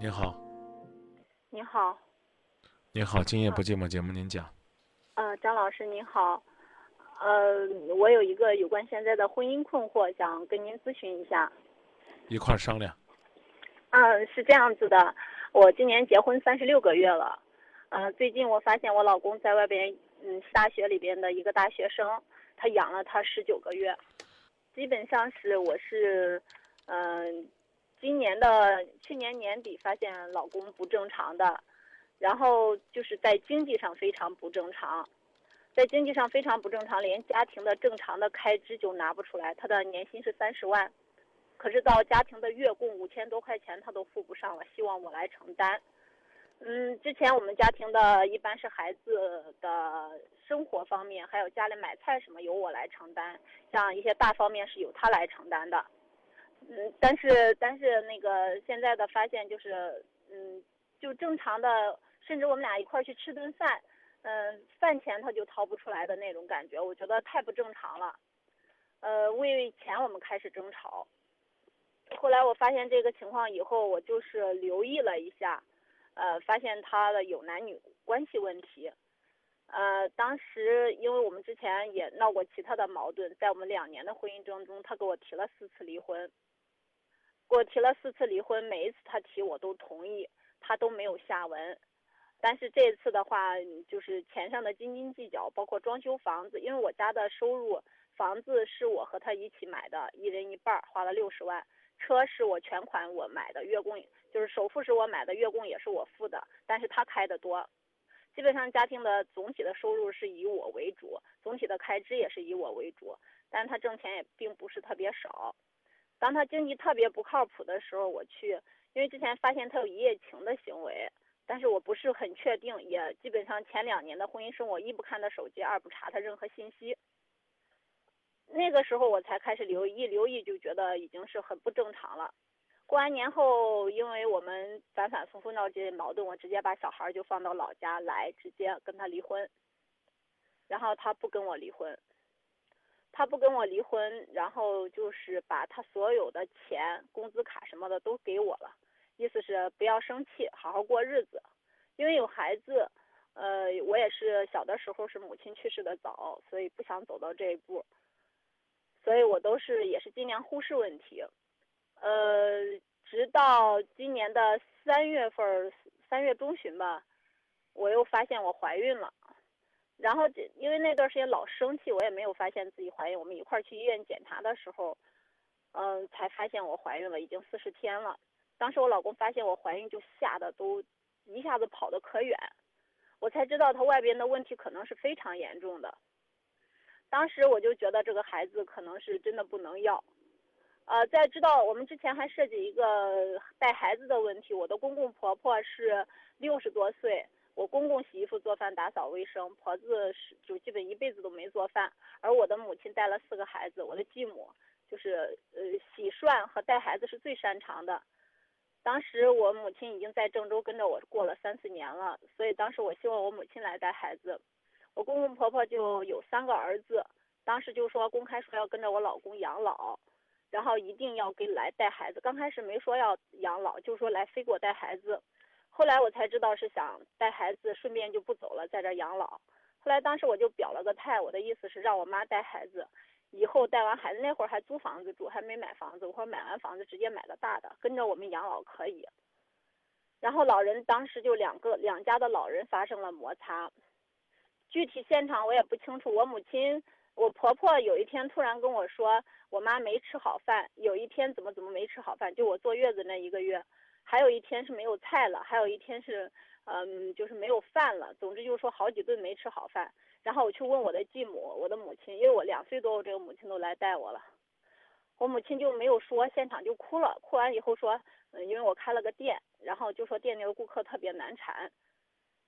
您好，您好，您好，今夜不寂寞节目您讲。呃，张老师您好，呃，我有一个有关现在的婚姻困惑，想跟您咨询一下。一块儿商量。嗯，是这样子的，我今年结婚三十六个月了，呃，最近我发现我老公在外边，嗯，大学里边的一个大学生，他养了他十九个月，基本上是我是，嗯。今年的去年年底发现老公不正常的，然后就是在经济上非常不正常，在经济上非常不正常，连家庭的正常的开支就拿不出来。他的年薪是三十万，可是到家庭的月供五千多块钱他都付不上了，希望我来承担。嗯，之前我们家庭的一般是孩子的生活方面，还有家里买菜什么由我来承担，像一些大方面是由他来承担的。嗯，但是但是那个现在的发现就是，嗯，就正常的，甚至我们俩一块去吃顿饭，嗯，饭钱他就掏不出来的那种感觉，我觉得太不正常了。呃，为钱我们开始争吵，后来我发现这个情况以后，我就是留意了一下，呃，发现他的有男女关系问题。呃，当时因为我们之前也闹过其他的矛盾，在我们两年的婚姻当中，他给我提了四次离婚。我提了四次离婚，每一次他提我都同意，他都没有下文。但是这次的话，就是钱上的斤斤计较，包括装修房子，因为我家的收入，房子是我和他一起买的，一人一半，花了六十万。车是我全款我买的，月供就是首付是我买的，月供也是我付的，但是他开的多。基本上家庭的总体的收入是以我为主，总体的开支也是以我为主，但是他挣钱也并不是特别少。当他经济特别不靠谱的时候，我去，因为之前发现他有一夜情的行为，但是我不是很确定，也基本上前两年的婚姻生活，一不看他手机，二不查他任何信息。那个时候我才开始留意，留意就觉得已经是很不正常了。过完年后，因为我们反反复复闹这些矛盾，我直接把小孩就放到老家来，直接跟他离婚。然后他不跟我离婚。他不跟我离婚，然后就是把他所有的钱、工资卡什么的都给我了，意思是不要生气，好好过日子。因为有孩子，呃，我也是小的时候是母亲去世的早，所以不想走到这一步，所以我都是也是尽量忽视问题。呃，直到今年的三月份，三月中旬吧，我又发现我怀孕了。然后这因为那段时间老生气，我也没有发现自己怀孕。我们一块儿去医院检查的时候，嗯，才发现我怀孕了，已经四十天了。当时我老公发现我怀孕，就吓得都一下子跑得可远。我才知道他外边的问题可能是非常严重的。当时我就觉得这个孩子可能是真的不能要。呃，在知道我们之前还涉及一个带孩子的问题，我的公公婆婆是六十多岁。我公公洗衣服、做饭、打扫卫生，婆子是就基本一辈子都没做饭。而我的母亲带了四个孩子，我的继母就是呃洗涮和带孩子是最擅长的。当时我母亲已经在郑州跟着我过了三四年了，所以当时我希望我母亲来带孩子。我公公婆婆就有三个儿子，当时就说公开说要跟着我老公养老，然后一定要给来带孩子。刚开始没说要养老，就说来非给我带孩子。后来我才知道是想带孩子，顺便就不走了，在这养老。后来当时我就表了个态，我的意思是让我妈带孩子，以后带完孩子那会儿还租房子住，还没买房子。我说买完房子直接买个大的，跟着我们养老可以。然后老人当时就两个两家的老人发生了摩擦，具体现场我也不清楚。我母亲，我婆婆有一天突然跟我说，我妈没吃好饭，有一天怎么怎么没吃好饭，就我坐月子那一个月。还有一天是没有菜了，还有一天是，嗯，就是没有饭了。总之就是说好几顿没吃好饭。然后我去问我的继母，我的母亲，因为我两岁多，我这个母亲都来带我了。我母亲就没有说，现场就哭了。哭完以后说，嗯，因为我开了个店，然后就说店里的顾客特别难缠。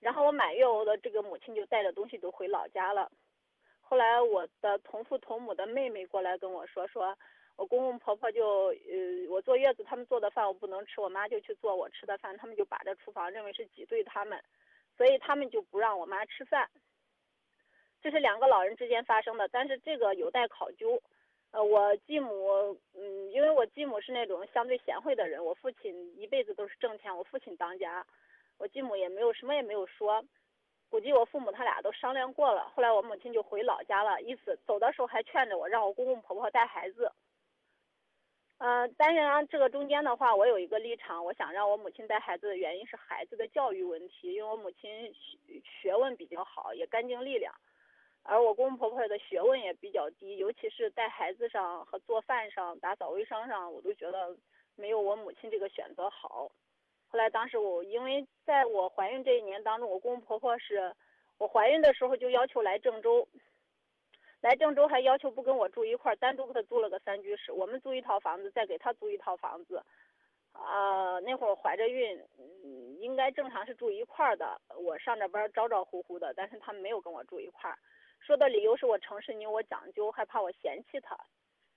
然后我满月，我的这个母亲就带着东西都回老家了。后来我的同父同母的妹妹过来跟我说说。我公公婆婆就呃，我坐月子，他们做的饭我不能吃，我妈就去做我吃的饭，他们就把这厨房认为是挤兑他们，所以他们就不让我妈吃饭。这是两个老人之间发生的，但是这个有待考究。呃，我继母，嗯，因为我继母是那种相对贤惠的人，我父亲一辈子都是挣钱，我父亲当家，我继母也没有什么也没有说。估计我父母他俩都商量过了，后来我母亲就回老家了，意思走的时候还劝着我让我公公婆婆带孩子。嗯，但是这个中间的话，我有一个立场，我想让我母亲带孩子的原因是孩子的教育问题，因为我母亲学学问比较好，也干净利落，而我公公婆婆的学问也比较低，尤其是带孩子上和做饭上、打扫卫生上，我都觉得没有我母亲这个选择好。后来，当时我因为在我怀孕这一年当中，我公公婆婆是，我怀孕的时候就要求来郑州，来郑州还要求不跟我住一块儿，单独给他租了个三居室，我们租一套房子，再给他租一套房子。啊，那会儿怀着孕，嗯，应该正常是住一块儿的。我上着班招招呼呼的，但是他没有跟我住一块儿，说的理由是我城市，你我讲究，害怕我嫌弃他。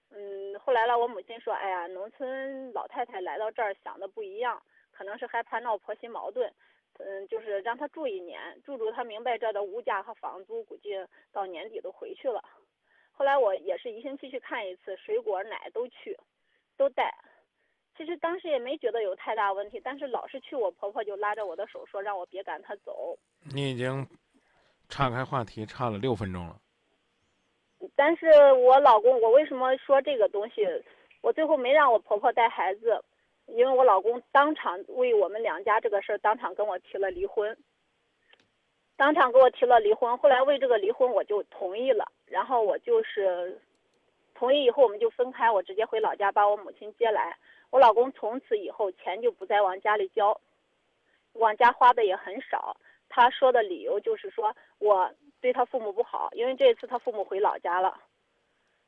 嗯，后来了，我母亲说，哎呀，农村老太太来到这儿想的不一样。可能是害怕闹婆媳矛盾，嗯，就是让他住一年，住住他明白这的物价和房租，估计到年底都回去了。后来我也是一星期去看一次，水果奶都去，都带。其实当时也没觉得有太大问题，但是老是去，我婆婆就拉着我的手说让我别赶他走。你已经岔开话题岔了六分钟了。但是我老公，我为什么说这个东西？我最后没让我婆婆带孩子。因为我老公当场为我们两家这个事儿，当场跟我提了离婚，当场给我提了离婚。后来为这个离婚，我就同意了。然后我就是同意以后，我们就分开，我直接回老家把我母亲接来。我老公从此以后钱就不再往家里交，往家花的也很少。他说的理由就是说我对他父母不好，因为这一次他父母回老家了。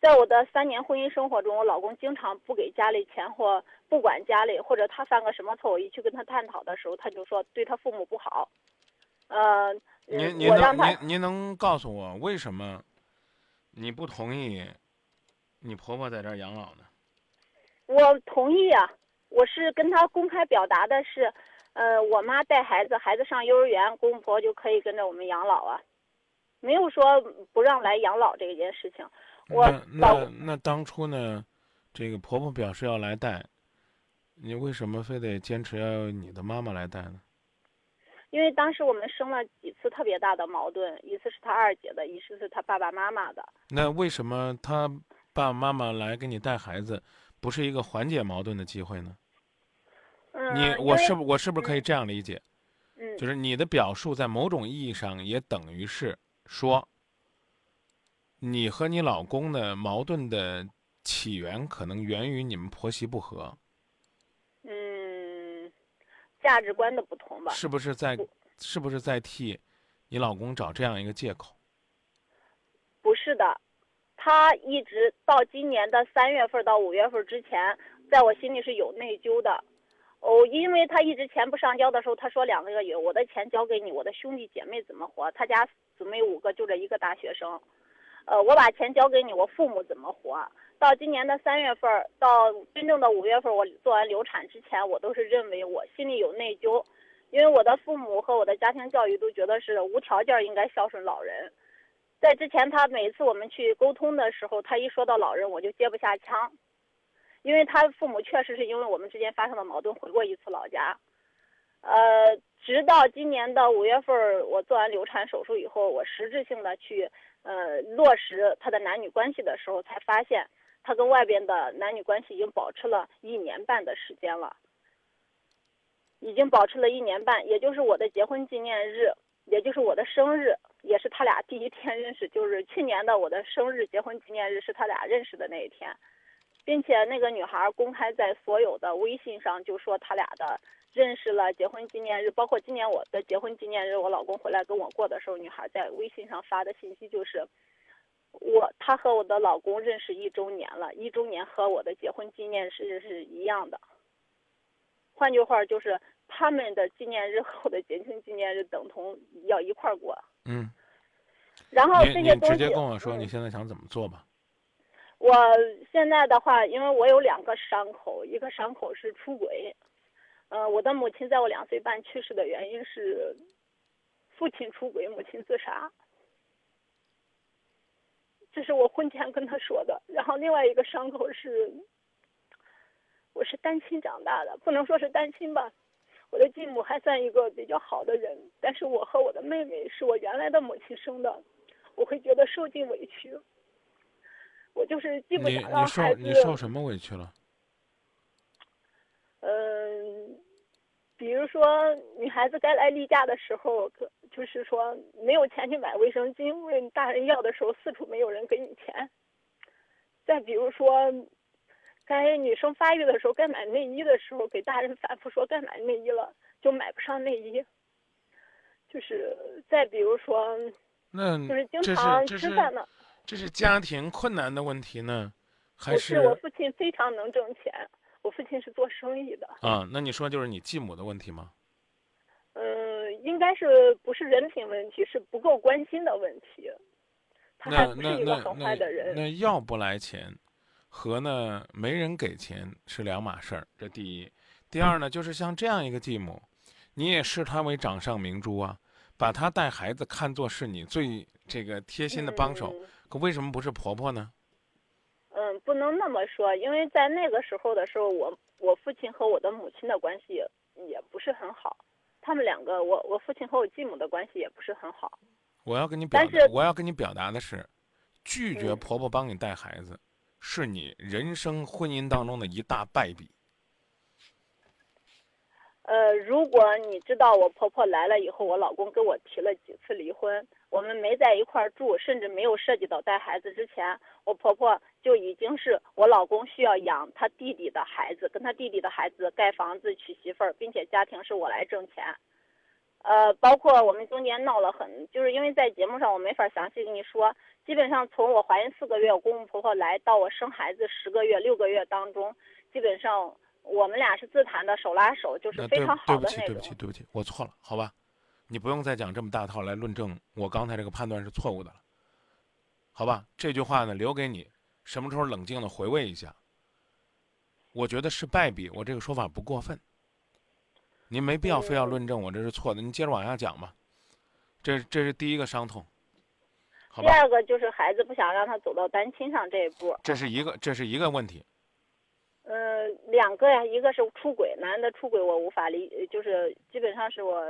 在我的三年婚姻生活中，我老公经常不给家里钱或不管家里，或者他犯个什么错，我一去跟他探讨的时候，他就说对他父母不好。呃，您您能您您能告诉我为什么你不同意你婆婆在这儿养老呢？我同意啊，我是跟他公开表达的是，呃，我妈带孩子，孩子上幼儿园，公婆就可以跟着我们养老啊，没有说不让来养老这件事情。那那那当初呢，这个婆婆表示要来带，你为什么非得坚持要你的妈妈来带呢？因为当时我们生了几次特别大的矛盾，一次是他二姐的，一次是他爸爸妈妈的。那为什么他爸爸妈妈来给你带孩子，不是一个缓解矛盾的机会呢？嗯，你我是不我是不是可以这样理解？嗯，就是你的表述在某种意义上也等于是说。你和你老公的矛盾的起源可能源于你们婆媳不和。嗯，价值观的不同吧。是不是在，是不是在替你老公找这样一个借口？不是的，他一直到今年的三月份到五月份之前，在我心里是有内疚的。哦，因为他一直钱不上交的时候，他说两个月我的钱交给你，我的兄弟姐妹怎么活？他家姊妹五个，就这一个大学生。呃，我把钱交给你，我父母怎么活？到今年的三月份，到真正的五月份，我做完流产之前，我都是认为我心里有内疚，因为我的父母和我的家庭教育都觉得是无条件应该孝顺老人。在之前，他每次我们去沟通的时候，他一说到老人，我就接不下腔，因为他父母确实是因为我们之间发生的矛盾回过一次老家。呃，直到今年的五月份，我做完流产手术以后，我实质性的去。呃，落实他的男女关系的时候，才发现他跟外边的男女关系已经保持了一年半的时间了，已经保持了一年半，也就是我的结婚纪念日，也就是我的生日，也是他俩第一天认识，就是去年的我的生日结婚纪念日是他俩认识的那一天，并且那个女孩公开在所有的微信上就说他俩的。认识了结婚纪念日，包括今年我的结婚纪念日，我老公回来跟我过的时候，女孩在微信上发的信息就是，我他和我的老公认识一周年了，一周年和我的结婚纪念日是一样的。换句话就是，他们的纪念日和我的结婚纪念日等同，要一块儿过。嗯。然后这些东西，直接跟我说你现在想怎么做吧。我现在的话，因为我有两个伤口，一个伤口是出轨。呃，我的母亲在我两岁半去世的原因是父亲出轨，母亲自杀。这是我婚前跟他说的。然后另外一个伤口是，我是单亲长大的，不能说是单亲吧。我的继母还算一个比较好的人，但是我和我的妹妹是我原来的母亲生的，我会觉得受尽委屈。我就是既不你想让你受孩子，你受什么委屈了？嗯，比如说女孩子该来例假的时候，可就是说没有钱去买卫生巾，问大人要的时候，四处没有人给你钱。再比如说，该女生发育的时候，该买内衣的时候，给大人反复说该买内衣了，就买不上内衣。就是再比如说，那就是经常吃饭呢，这是家庭困难的问题呢，还不是我父亲非常能挣钱，我父亲是做生意的。啊？那你说就是你继母的问题吗？嗯，应该是不是人品问题，是不够关心的问题。他还不是那那那一个很坏的那人。那要不来钱，和呢没人给钱是两码事儿。这第一，第二呢，就是像这样一个继母，你也视她为掌上明珠啊，把她带孩子看作是你最这个贴心的帮手。嗯可为什么不是婆婆呢？嗯，不能那么说，因为在那个时候的时候，我我父亲和我的母亲的关系也不是很好，他们两个，我我父亲和我继母的关系也不是很好。我要跟你表但我要跟你表达的是，拒绝嗯婆婆帮你带孩子，是你人生婚姻当中的一大败笔。呃，如果你知道我婆婆来了以后，我老公跟我提了几次离婚，我们没在一块儿住，甚至没有涉及到带孩子之前，我婆婆就已经是我老公需要养他弟弟的孩子，跟他弟弟的孩子盖房子娶媳妇儿，并且家庭是我来挣钱。呃，包括我们中间闹了很，就是因为在节目上我没法详细跟你说，基本上从我怀孕四个月，我公公婆婆来到我生孩子十个月、六个月当中，基本上我们俩是自谈的手拉手，就是非常对不起，好的那种对不起，。对不起，我错了，好吧？你不用再讲这么大套来论证我刚才这个判断是错误的了，好吧？这句话呢留给你，什么时候冷静的回味一下。我觉得是败笔，我这个说法不过分。您没必要非要嗯论证我这是错的，您接着往下讲吧。这这是第一个伤痛，好第？二个就是孩子不想让他走到单亲上这一步。这是一个这是一个问题。嗯、两个呀，一个是出轨，男的出轨我无法理，就是基本上是我，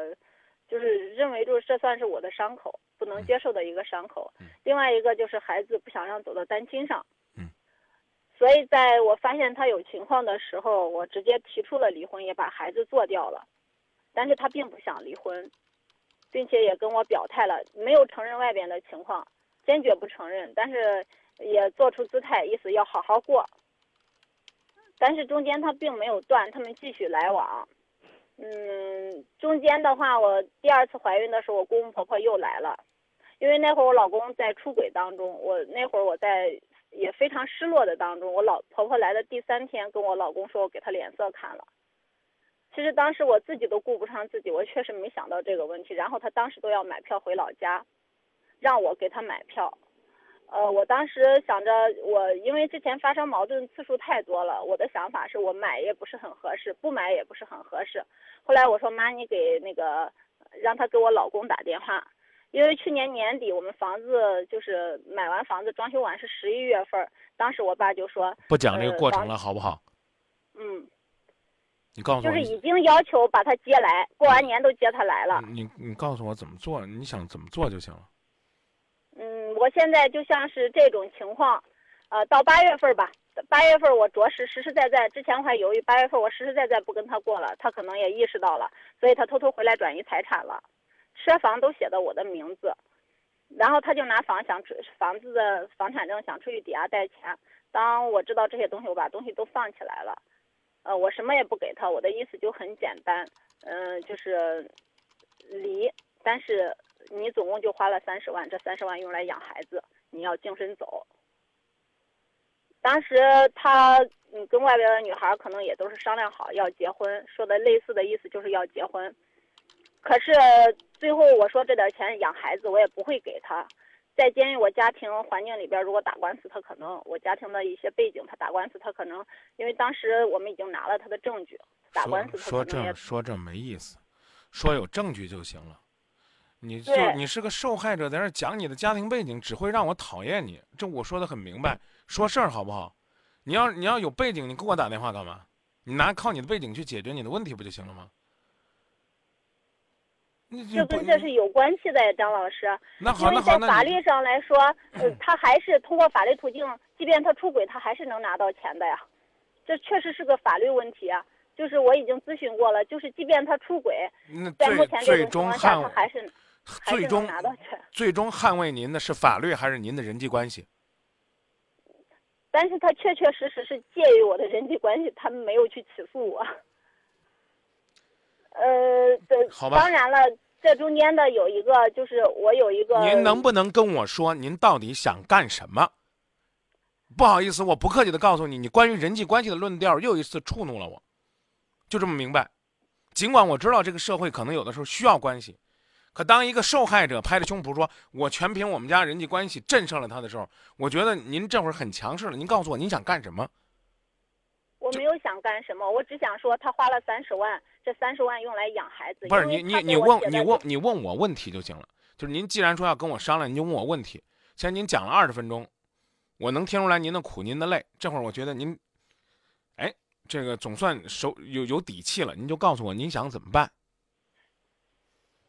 就是认为就是这算是我的伤口，不能接受的一个伤口。嗯另外一个就是孩子不想让走到单亲上。嗯。所以在我发现他有情况的时候，我直接提出了离婚，也把孩子做掉了，但是他并不想离婚，并且也跟我表态了，没有承认外边的情况，坚决不承认，但是也做出姿态，意思要好好过。但是中间他并没有断，他们继续来往。嗯，中间的话，我第二次怀孕的时候，我公公婆婆又来了，因为那会儿我老公在出轨当中，我那会儿我在也非常失落的当中。我老婆婆来的第三天，跟我老公说我给他脸色看了。其实当时我自己都顾不上自己，我确实没想到这个问题。然后他当时都要买票回老家，让我给他买票。呃，我当时想着，我因为之前发生矛盾次数太多了，我的想法是我买也不是很合适，不买也不是很合适。后来我说妈，你给那个让他给我老公打电话，因为去年年底我们房子就是买完房子装修完是十一月份儿，当时我爸就说，不讲这个过程了，好不好？嗯，你告诉我，就是已经要求把他接来，过完年都接他来了。你你告诉我怎么做，你想怎么做就行了。我现在就像是这种情况，呃，到八月份吧，八月份我着实实实在在，之前我还犹豫，八月份我实实在在不跟他过了，他可能也意识到了，所以他偷偷回来转移财产了，车房都写的我的名字，然后他就拿房想出房子的房产证想出去抵押贷钱，当我知道这些东西，我把东西都放起来了，呃，我什么也不给他，我的意思就很简单，嗯、就是离，但是你总共就花了三十万，这三十万用来养孩子，你要净身走。当时他你跟外边的女孩可能也都是商量好要结婚，说的类似的意思就是要结婚。可是最后我说这点钱养孩子我也不会给他，在监狱我家庭环境里边，如果打官司，他可能我家庭的一些背景，他打官司他可能因为当时我们已经拿了他的证据，打官司说这说这没意思，说有证据就行了。你就你是个受害者，在那讲你的家庭背景，只会让我讨厌你。这我说的很明白，说事儿好不好？你要你要有背景，你给我打电话干嘛？你拿靠你的背景去解决你的问题不就行了吗？这跟这是有关系的呀，张老师。那好，那好，那法律上来说，呃，他还是通过法律途径，即便他出轨，他还是能拿到钱的呀。这确实是个法律问题啊。就是我已经咨询过了，就是即便他出轨，那在目最前这最终种情况下，他还是最终拿到钱。最终捍卫您的是法律还是您的人际关系？但是他确确实实是介于我的人际关系，他们没有去起诉我。呃，这好吧当然了，这中间的有一个就是我有一个，您能不能跟我说您到底想干什么？不好意思，我不客气的告诉你，你关于人际关系的论调又一次触怒了我，就这么明白。尽管我知道这个社会可能有的时候需要关系，可当一个受害者拍着胸脯说“我全凭我们家人际关系震慑了他”的时候，我觉得您这会儿很强势了。您告诉我您想干什么？我没有想干什么，我只想说他花了三十万，这三十万用来养孩子。不是你你你问你问你问我问题就行了。就是您既然说要跟我商量，您就问我问题。现在您讲了二十分钟，我能听出来您的苦您的累。这会儿我觉得您，哎，这个总算手有有底气了。您就告诉我您想怎么办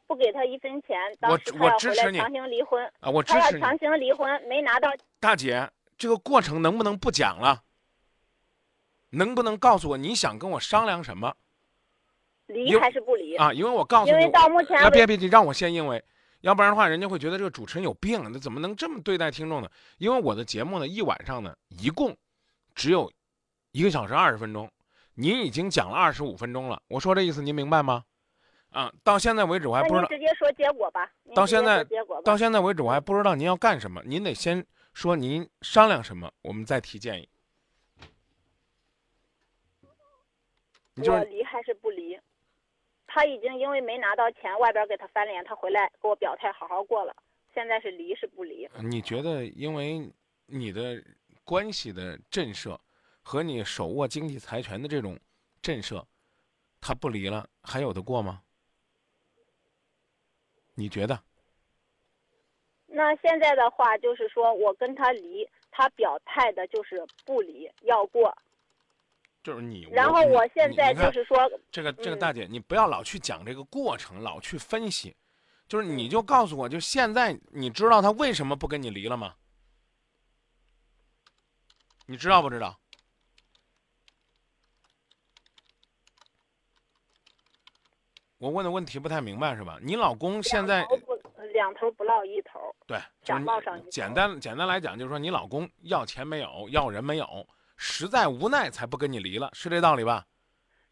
不给他一分钱，当我时他要我支持你回来强行离婚，啊？我支持你，他要强行离婚，没拿到大姐，这个过程能不能不讲了？能不能告诉我你想跟我商量什么离还是不离？啊？因为我告诉你，因为到目前别别，你让我先因为，要不然的话，人家会觉得这个主持人有病，那怎么能这么对待听众呢？因为我的节目呢，一晚上呢，一共只有一个小时二十分钟，您已经讲了二十五分钟了。我说这意思您明白吗？啊，到现在为止我还不知道，直接说结果吧。到现在到现在为止我还不知道您要干什么，您得先说您商量什么，我们再提建议。你就是我离还是不离？他已经因为没拿到钱，外边给他翻脸，他回来给我表态好好过了。现在是离是不离？你觉得，因为你的关系的震慑和你手握经济财权的这种震慑，他不离了，还有的过吗？你觉得？那现在的话就是说我跟他离，他表态的就是不离，要过。就是你，然后我现在就是说，这个这个嗯大姐，你不要老去讲这个过程，老去分析，就是你就告诉我，就现在你知道他为什么不跟你离了吗？你知道不知道？我问的问题不太明白是吧？你老公现在两头不落一头，对，就是想你报上一头简单简单来讲，就是说你老公要钱没有，要人没有，实在无奈才不跟你离了，是这道理吧？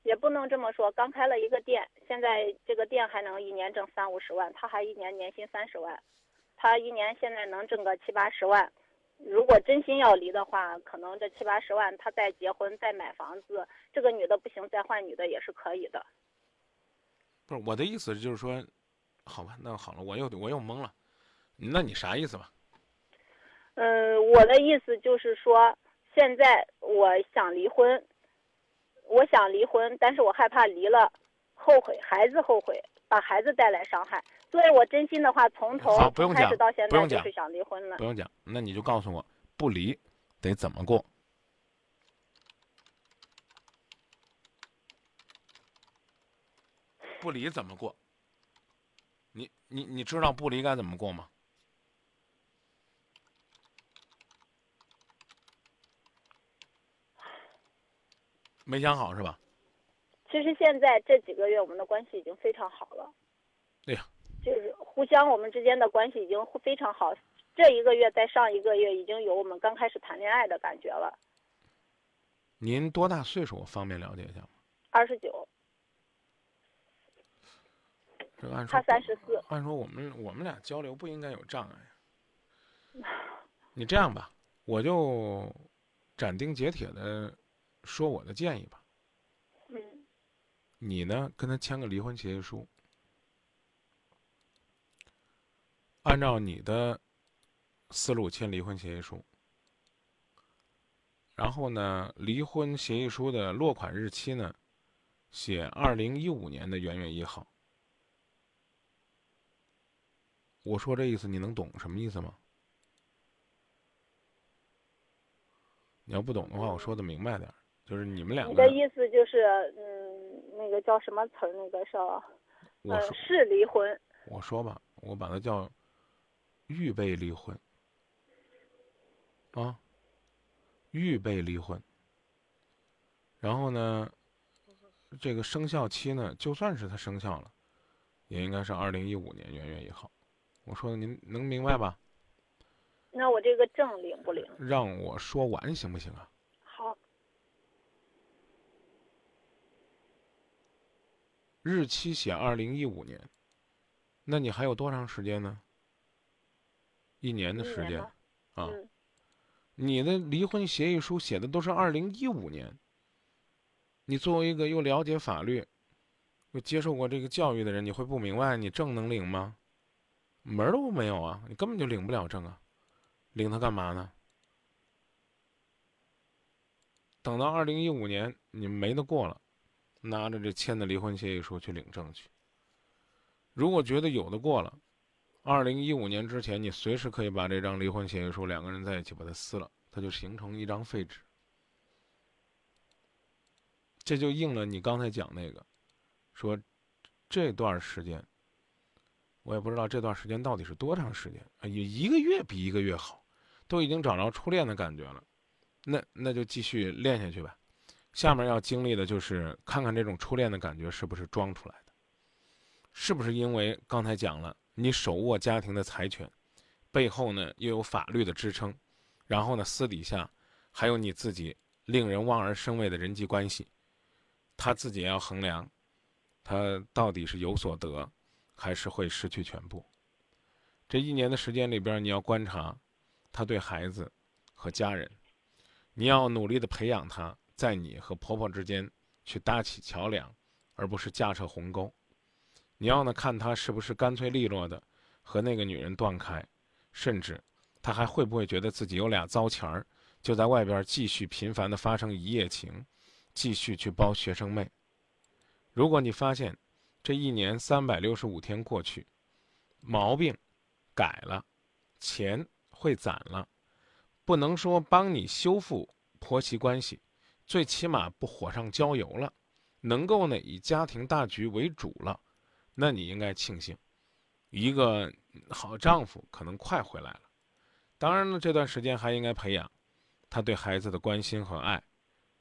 也不能这么说。刚开了一个店，现在这个店还能一年挣三五十万，他还一年年薪三十万，他一年现在能挣个七八十万。如果真心要离的话，可能这七八十万他再结婚再买房子，这个女的不行再换女的也是可以的。不是我的意思，就是说，好吧，那好了，我又我又懵了，那你啥意思吧？嗯，我的意思就是说，现在我想离婚，我想离婚，但是我害怕离了后悔，孩子后悔，把孩子带来伤害。所以我真心的话，从头开始到现在就是想离婚了不。用讲，那你就告诉我，不离得怎么过？不离怎么过？你你你知道不离该怎么过吗？没想好是吧？其实现在这几个月我们的关系已经非常好了，对呀，就是互相我们之间的关系已经非常好。这一个月在上一个月已经有我们刚开始谈恋爱的感觉了。您多大岁数？我方便了解一下吗？二十九，这个按说他三十四。按说我们我们俩交流不应该有障碍。你这样吧，我就斩钉截铁的说我的建议吧。嗯你呢，跟他签个离婚协议书，按照你的思路签离婚协议书。然后呢，离婚协议书的落款日期呢，写二零一五年的元月一号。我说这意思你能懂什么意思吗？你要不懂的话，我说的明白点儿，就是你们两个。你的意思就是，嗯，那个叫什么词儿？那个是，呃，我说是离婚。我说吧，我把它叫预备离婚啊，预备离婚。然后呢，这个生效期呢，就算是它生效了，也应该是二零一五年元月一号。我说的您能明白吧？那我这个证领不领？让我说完行不行啊？好，日期写二零一五年，那你还有多长时间呢？一年的时间啊。嗯，你的离婚协议书写的都是二零一五年。你作为一个又了解法律、又接受过这个教育的人，你会不明白你证能领吗？门都没有啊！你根本就领不了证啊！领它干嘛呢？等到二零一五年你没得过了，拿着这签的离婚协议书去领证去。如果觉得有的过了，二零一五年之前，你随时可以把这张离婚协议书两个人在一起把它撕了，它就形成一张废纸。这就应了你刚才讲那个，说这段时间，我也不知道这段时间到底是多长时间啊，也一个月比一个月好，都已经找着初恋的感觉了，那那就继续练下去吧。下面要经历的就是看看这种初恋的感觉是不是装出来的，是不是因为刚才讲了你手握家庭的财权，背后呢又有法律的支撑，然后呢私底下还有你自己令人望而生畏的人际关系。他自己要衡量，他到底是有所得，还是会失去全部。这一年的时间里边，你要观察他对孩子和家人，你要努力的培养他，在你和婆婆之间去搭起桥梁，而不是架设鸿沟。你要呢看他是不是干脆利落的和那个女人断开，甚至他还会不会觉得自己有俩糟钱儿，就在外边继续频繁的发生一夜情。继续去包学生妹。如果你发现这一年三百六十五天过去，毛病改了，钱会攒了，不能说帮你修复婆媳关系，最起码不火上浇油了，能够呢以家庭大局为主了，那你应该庆幸，一个好丈夫可能快回来了。当然了，这段时间还应该培养他对孩子的关心和爱。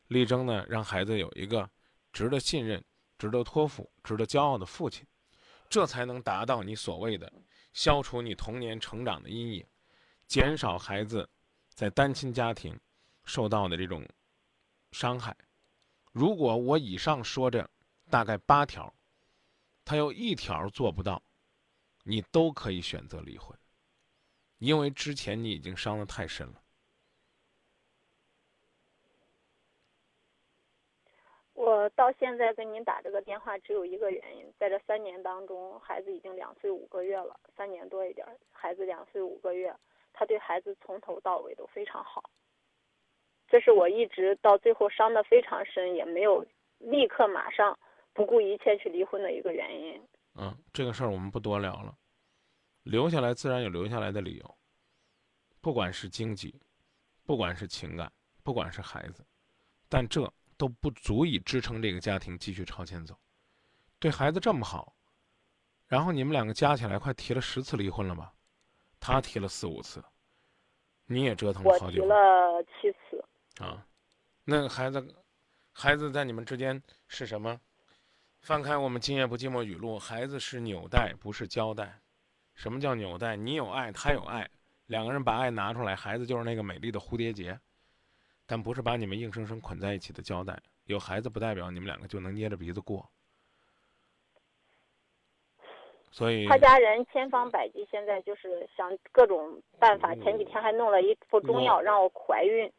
力争呢，让孩子有一个值得信任、值得托付、值得骄傲的父亲，这才能达到你所谓的消除你童年成长的阴影，减少孩子在单亲家庭受到的这种伤害。如果我以上说这大概八条，他有一条做不到，你都可以选择离婚，因为之前你已经伤得太深了。我到现在跟您打这个电话只有一个原因，在这三年当中，孩子已经两岁五个月了，三年多一点，孩子两岁五个月，他对孩子从头到尾都非常好。这是我一直到最后伤得非常深，也没有立刻马上不顾一切去离婚的一个原因。嗯，这个事儿我们不多聊了，留下来自然有留下来的理由，不管是经济，不管是情感，不管是孩子，但这。都不足以支撑这个家庭继续朝前走，对孩子这么好，然后你们两个加起来快提了十次离婚了吧？他提了四五次，你也折腾了好久。我提了七次。啊，那孩子，孩子在你们之间是什么？翻开我们《今夜不寂寞》语录，孩子是纽带，不是胶带。什么叫纽带？你有爱，他有爱，两个人把爱拿出来，孩子就是那个美丽的蝴蝶结。但不是把你们硬生生捆在一起的胶带。有孩子不代表你们两个就能捏着鼻子过。所以他家人千方百计，现在就是想各种办法。前几天还弄了一副中药让我怀孕。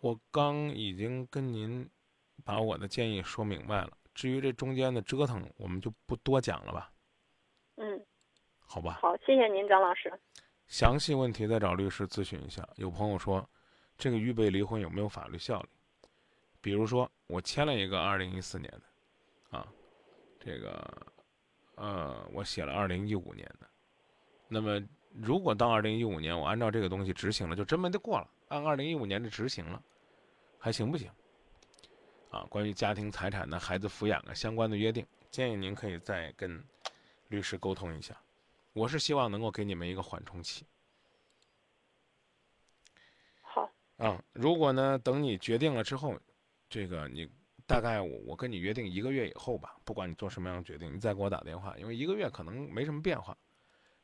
我刚已经跟您把我的建议说明白了。至于这中间的折腾，我们就不多讲了吧。嗯，好吧。好，谢谢您，张老师。详细问题再找律师咨询一下。有朋友说。这个预备离婚有没有法律效力？比如说，我签了一个二零一四年的，啊，这个，呃，我写了二零一五年的，那么，如果到二零一五年我按照这个东西执行了，就真没得过了。按二零一五年的执行了，还行不行？啊，关于家庭财产的、孩子抚养啊相关的约定，建议您可以再跟律师沟通一下。我是希望能够给你们一个缓冲期。好。啊，如果呢，等你决定了之后，这个你大概我我跟你约定一个月以后吧，不管你做什么样的决定，你再给我打电话，因为一个月可能没什么变化。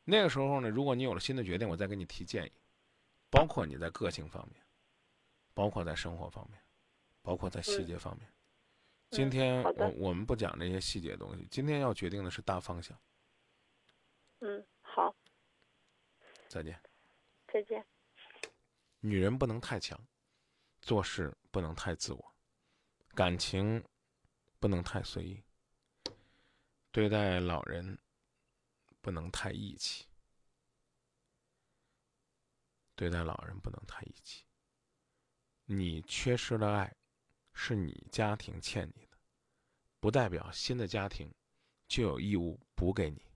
那个时候呢，如果你有了新的决定，我再给你提建议，包括你在个性方面，包括在生活方面，包括在细节方面。今天我我们不讲这些细节东西，今天要决定的是大方向。嗯，好。再见。再见。女人不能太强，做事不能太自我，感情不能太随意，对待老人。不能太义气，对待老人不能太义气。你缺失了爱，是你家庭欠你的，不代表新的家庭就有义务补给你。